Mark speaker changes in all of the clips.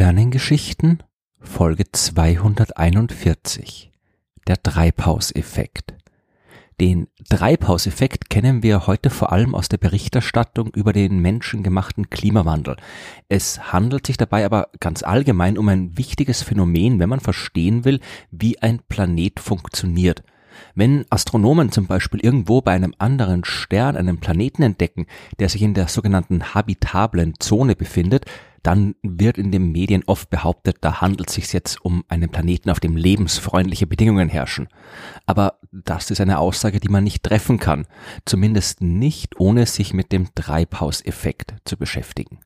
Speaker 1: Sternengeschichten Folge 241 Der Treibhauseffekt Den Treibhauseffekt kennen wir heute vor allem aus der Berichterstattung über den menschengemachten Klimawandel. Es handelt sich dabei aber ganz allgemein um ein wichtiges Phänomen, wenn man verstehen will, wie ein Planet funktioniert. Wenn Astronomen zum Beispiel irgendwo bei einem anderen Stern einen Planeten entdecken, der sich in der sogenannten habitablen Zone befindet, dann wird in den Medien oft behauptet, da handelt es sich jetzt um einen Planeten, auf dem lebensfreundliche Bedingungen herrschen. Aber das ist eine Aussage, die man nicht treffen kann, zumindest nicht ohne sich mit dem Treibhauseffekt zu beschäftigen.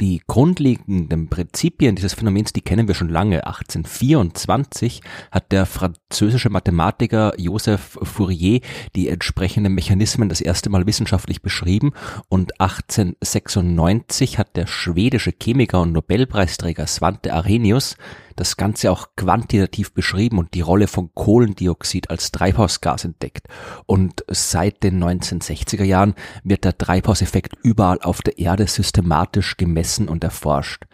Speaker 1: Die grundlegenden Prinzipien dieses Phänomens, die kennen wir schon lange. 1824 hat der französische Mathematiker Joseph Fourier die entsprechenden Mechanismen das erste Mal wissenschaftlich beschrieben und 1896 hat der schwedische Chemiker und Nobelpreisträger Svante Arrhenius das Ganze auch quantitativ beschrieben und die Rolle von Kohlendioxid als Treibhausgas entdeckt. Und seit den 1960er Jahren wird der Treibhauseffekt überall auf der Erde systematisch gemessen und erforscht.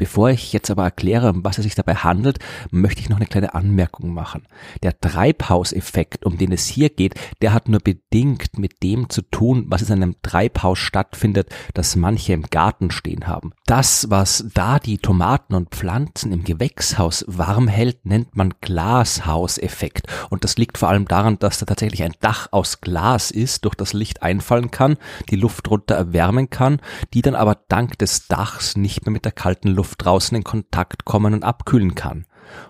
Speaker 1: Bevor ich jetzt aber erkläre, um was es sich dabei handelt, möchte ich noch eine kleine Anmerkung machen. Der Treibhauseffekt, um den es hier geht, der hat nur bedingt mit dem zu tun, was in einem Treibhaus stattfindet, das manche im Garten stehen haben. Das, was da die Tomaten und Pflanzen im Gewächshaus warm hält, nennt man Glashauseffekt. Und das liegt vor allem daran, dass da tatsächlich ein Dach aus Glas ist, durch das Licht einfallen kann, die Luft drunter erwärmen kann, die dann aber dank des Dachs nicht mehr mit der kalten Luft Luft draußen in Kontakt kommen und abkühlen kann.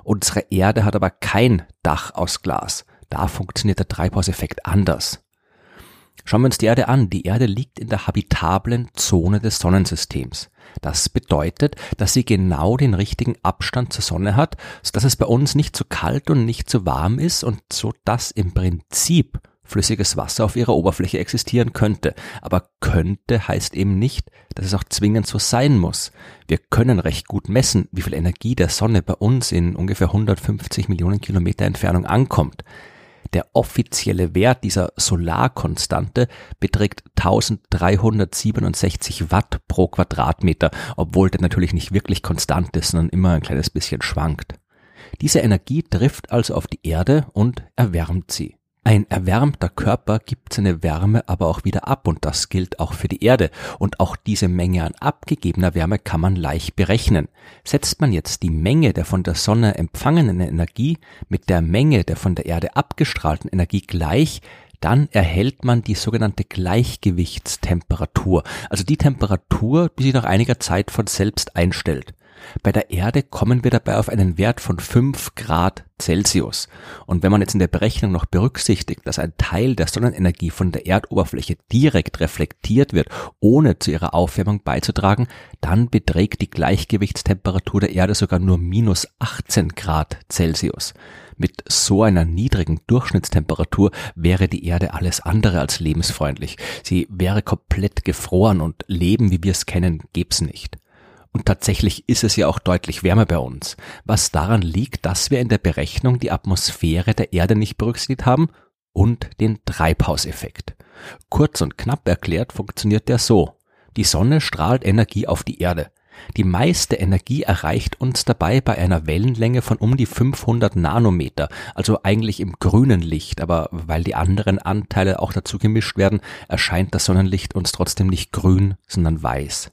Speaker 1: Unsere Erde hat aber kein Dach aus Glas. Da funktioniert der Treibhauseffekt anders. Schauen wir uns die Erde an. Die Erde liegt in der habitablen Zone des Sonnensystems. Das bedeutet, dass sie genau den richtigen Abstand zur Sonne hat, sodass es bei uns nicht zu kalt und nicht zu warm ist und so dass im Prinzip flüssiges Wasser auf ihrer Oberfläche existieren könnte. Aber könnte heißt eben nicht, dass es auch zwingend so sein muss. Wir können recht gut messen, wie viel Energie der Sonne bei uns in ungefähr 150 Millionen Kilometer Entfernung ankommt. Der offizielle Wert dieser Solarkonstante beträgt 1367 Watt pro Quadratmeter, obwohl der natürlich nicht wirklich konstant ist, sondern immer ein kleines bisschen schwankt. Diese Energie trifft also auf die Erde und erwärmt sie. Ein erwärmter Körper gibt seine Wärme aber auch wieder ab und das gilt auch für die Erde. Und auch diese Menge an abgegebener Wärme kann man leicht berechnen. Setzt man jetzt die Menge der von der Sonne empfangenen Energie mit der Menge der von der Erde abgestrahlten Energie gleich, dann erhält man die sogenannte Gleichgewichtstemperatur, also die Temperatur, die sich nach einiger Zeit von selbst einstellt. Bei der Erde kommen wir dabei auf einen Wert von 5 Grad Celsius. Und wenn man jetzt in der Berechnung noch berücksichtigt, dass ein Teil der Sonnenenergie von der Erdoberfläche direkt reflektiert wird, ohne zu ihrer Aufwärmung beizutragen, dann beträgt die Gleichgewichtstemperatur der Erde sogar nur minus 18 Grad Celsius. Mit so einer niedrigen Durchschnittstemperatur wäre die Erde alles andere als lebensfreundlich. Sie wäre komplett gefroren und Leben, wie wir es kennen, gäb's nicht. Und tatsächlich ist es ja auch deutlich wärmer bei uns, was daran liegt, dass wir in der Berechnung die Atmosphäre der Erde nicht berücksichtigt haben und den Treibhauseffekt. Kurz und knapp erklärt funktioniert der so. Die Sonne strahlt Energie auf die Erde. Die meiste Energie erreicht uns dabei bei einer Wellenlänge von um die 500 Nanometer, also eigentlich im grünen Licht, aber weil die anderen Anteile auch dazu gemischt werden, erscheint das Sonnenlicht uns trotzdem nicht grün, sondern weiß.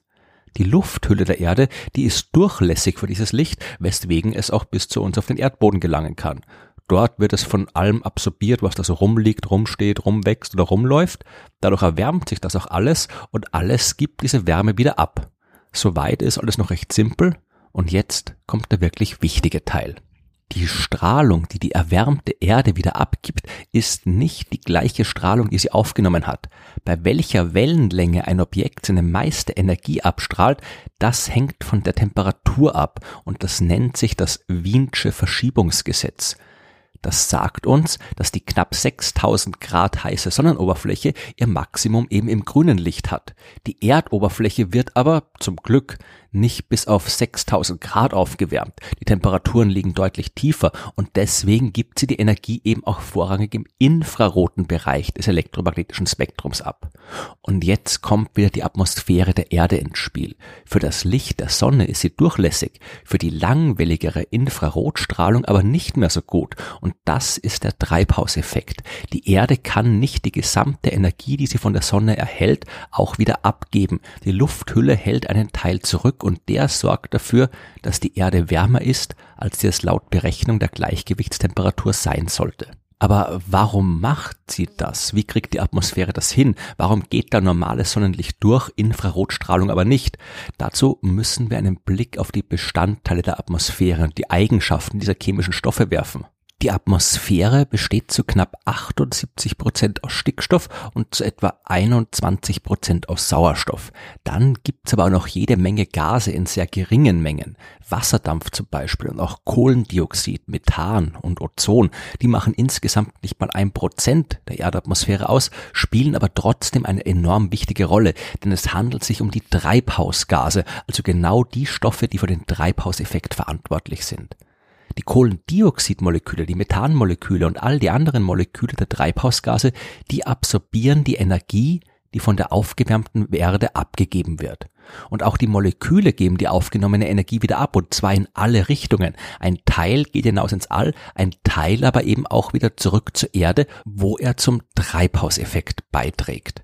Speaker 1: Die Lufthülle der Erde, die ist durchlässig für dieses Licht, weswegen es auch bis zu uns auf den Erdboden gelangen kann. Dort wird es von allem absorbiert, was da so rumliegt, rumsteht, rumwächst oder rumläuft. Dadurch erwärmt sich das auch alles und alles gibt diese Wärme wieder ab. Soweit ist alles noch recht simpel und jetzt kommt der wirklich wichtige Teil. Die Strahlung, die die erwärmte Erde wieder abgibt, ist nicht die gleiche Strahlung, die sie aufgenommen hat. Bei welcher Wellenlänge ein Objekt seine meiste Energie abstrahlt, das hängt von der Temperatur ab und das nennt sich das Wiensche Verschiebungsgesetz. Das sagt uns, dass die knapp 6000 Grad heiße Sonnenoberfläche ihr Maximum eben im grünen Licht hat. Die Erdoberfläche wird aber, zum Glück, nicht bis auf 6000 Grad aufgewärmt. Die Temperaturen liegen deutlich tiefer und deswegen gibt sie die Energie eben auch vorrangig im infraroten Bereich des elektromagnetischen Spektrums ab. Und jetzt kommt wieder die Atmosphäre der Erde ins Spiel. Für das Licht der Sonne ist sie durchlässig, für die langwelligere Infrarotstrahlung aber nicht mehr so gut. Und das ist der Treibhauseffekt. Die Erde kann nicht die gesamte Energie, die sie von der Sonne erhält, auch wieder abgeben. Die Lufthülle hält einen Teil zurück und der sorgt dafür, dass die Erde wärmer ist, als sie es laut Berechnung der Gleichgewichtstemperatur sein sollte. Aber warum macht sie das? Wie kriegt die Atmosphäre das hin? Warum geht da normales Sonnenlicht durch, Infrarotstrahlung aber nicht? Dazu müssen wir einen Blick auf die Bestandteile der Atmosphäre und die Eigenschaften dieser chemischen Stoffe werfen. Die Atmosphäre besteht zu knapp 78 Prozent aus Stickstoff und zu etwa 21 Prozent aus Sauerstoff. Dann gibt's aber auch noch jede Menge Gase in sehr geringen Mengen. Wasserdampf zum Beispiel und auch Kohlendioxid, Methan und Ozon. Die machen insgesamt nicht mal ein Prozent der Erdatmosphäre aus, spielen aber trotzdem eine enorm wichtige Rolle, denn es handelt sich um die Treibhausgase, also genau die Stoffe, die für den Treibhauseffekt verantwortlich sind. Die Kohlendioxidmoleküle, die Methanmoleküle und all die anderen Moleküle der Treibhausgase, die absorbieren die Energie, die von der aufgewärmten Erde abgegeben wird. Und auch die Moleküle geben die aufgenommene Energie wieder ab, und zwar in alle Richtungen. Ein Teil geht hinaus ins All, ein Teil aber eben auch wieder zurück zur Erde, wo er zum Treibhauseffekt beiträgt.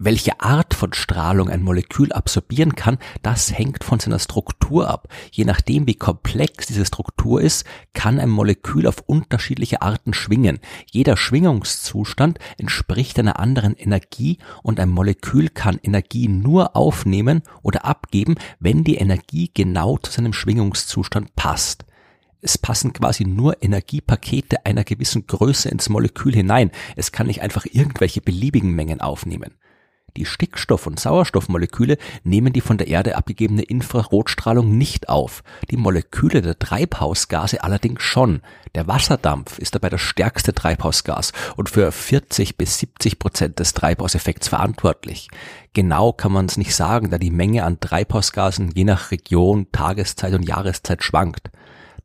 Speaker 1: Welche Art von Strahlung ein Molekül absorbieren kann, das hängt von seiner Struktur ab. Je nachdem, wie komplex diese Struktur ist, kann ein Molekül auf unterschiedliche Arten schwingen. Jeder Schwingungszustand entspricht einer anderen Energie und ein Molekül kann Energie nur aufnehmen oder abgeben, wenn die Energie genau zu seinem Schwingungszustand passt. Es passen quasi nur Energiepakete einer gewissen Größe ins Molekül hinein. Es kann nicht einfach irgendwelche beliebigen Mengen aufnehmen. Die Stickstoff- und Sauerstoffmoleküle nehmen die von der Erde abgegebene Infrarotstrahlung nicht auf, die Moleküle der Treibhausgase allerdings schon. Der Wasserdampf ist dabei das stärkste Treibhausgas und für 40 bis 70 Prozent des Treibhauseffekts verantwortlich. Genau kann man es nicht sagen, da die Menge an Treibhausgasen je nach Region, Tageszeit und Jahreszeit schwankt.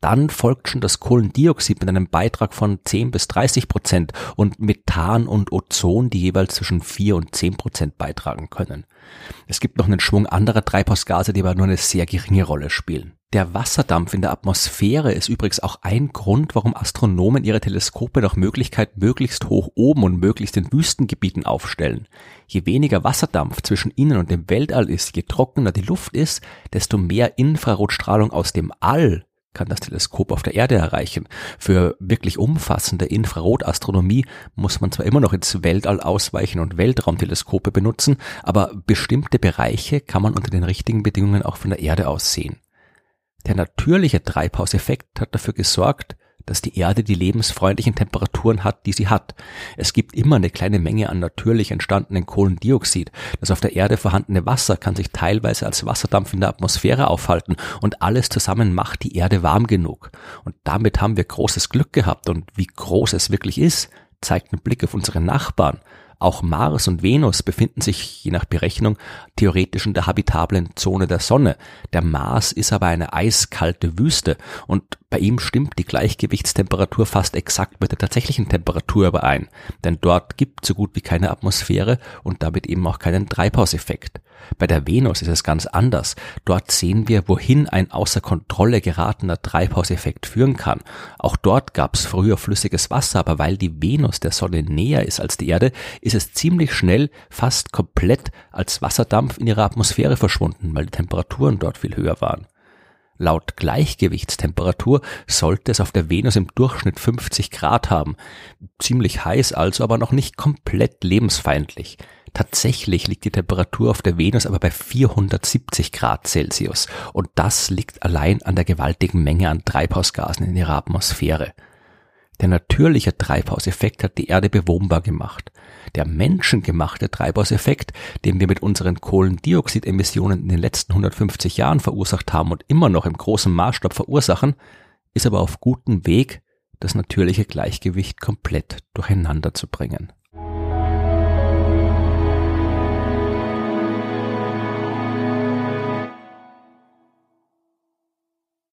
Speaker 1: Dann folgt schon das Kohlendioxid mit einem Beitrag von 10 bis 30 Prozent und Methan und Ozon, die jeweils zwischen 4 und 10 Prozent beitragen können. Es gibt noch einen Schwung anderer Treibhausgase, die aber nur eine sehr geringe Rolle spielen. Der Wasserdampf in der Atmosphäre ist übrigens auch ein Grund, warum Astronomen ihre Teleskope nach Möglichkeit möglichst hoch oben und möglichst in Wüstengebieten aufstellen. Je weniger Wasserdampf zwischen ihnen und dem Weltall ist, je trockener die Luft ist, desto mehr Infrarotstrahlung aus dem All kann das Teleskop auf der Erde erreichen. Für wirklich umfassende Infrarotastronomie muss man zwar immer noch ins Weltall ausweichen und Weltraumteleskope benutzen, aber bestimmte Bereiche kann man unter den richtigen Bedingungen auch von der Erde aus sehen. Der natürliche Treibhauseffekt hat dafür gesorgt, dass die Erde die lebensfreundlichen Temperaturen hat, die sie hat. Es gibt immer eine kleine Menge an natürlich entstandenen Kohlendioxid. Das auf der Erde vorhandene Wasser kann sich teilweise als Wasserdampf in der Atmosphäre aufhalten und alles zusammen macht die Erde warm genug. Und damit haben wir großes Glück gehabt und wie groß es wirklich ist, zeigt ein Blick auf unsere Nachbarn. Auch Mars und Venus befinden sich, je nach Berechnung, theoretisch in der habitablen Zone der Sonne. Der Mars ist aber eine eiskalte Wüste und bei ihm stimmt die Gleichgewichtstemperatur fast exakt mit der tatsächlichen Temperatur überein, denn dort gibt so gut wie keine Atmosphäre und damit eben auch keinen Treibhauseffekt. Bei der Venus ist es ganz anders. Dort sehen wir, wohin ein außer Kontrolle geratener Treibhauseffekt führen kann. Auch dort gab es früher flüssiges Wasser, aber weil die Venus der Sonne näher ist als die Erde, ist es ziemlich schnell fast komplett als Wasserdampf in ihrer Atmosphäre verschwunden, weil die Temperaturen dort viel höher waren. Laut Gleichgewichtstemperatur sollte es auf der Venus im Durchschnitt 50 Grad haben. Ziemlich heiß also, aber noch nicht komplett lebensfeindlich. Tatsächlich liegt die Temperatur auf der Venus aber bei 470 Grad Celsius und das liegt allein an der gewaltigen Menge an Treibhausgasen in ihrer Atmosphäre. Der natürliche Treibhauseffekt hat die Erde bewohnbar gemacht. Der menschengemachte Treibhauseffekt, den wir mit unseren Kohlendioxidemissionen in den letzten 150 Jahren verursacht haben und immer noch im großen Maßstab verursachen, ist aber auf gutem Weg, das natürliche Gleichgewicht komplett durcheinander zu bringen.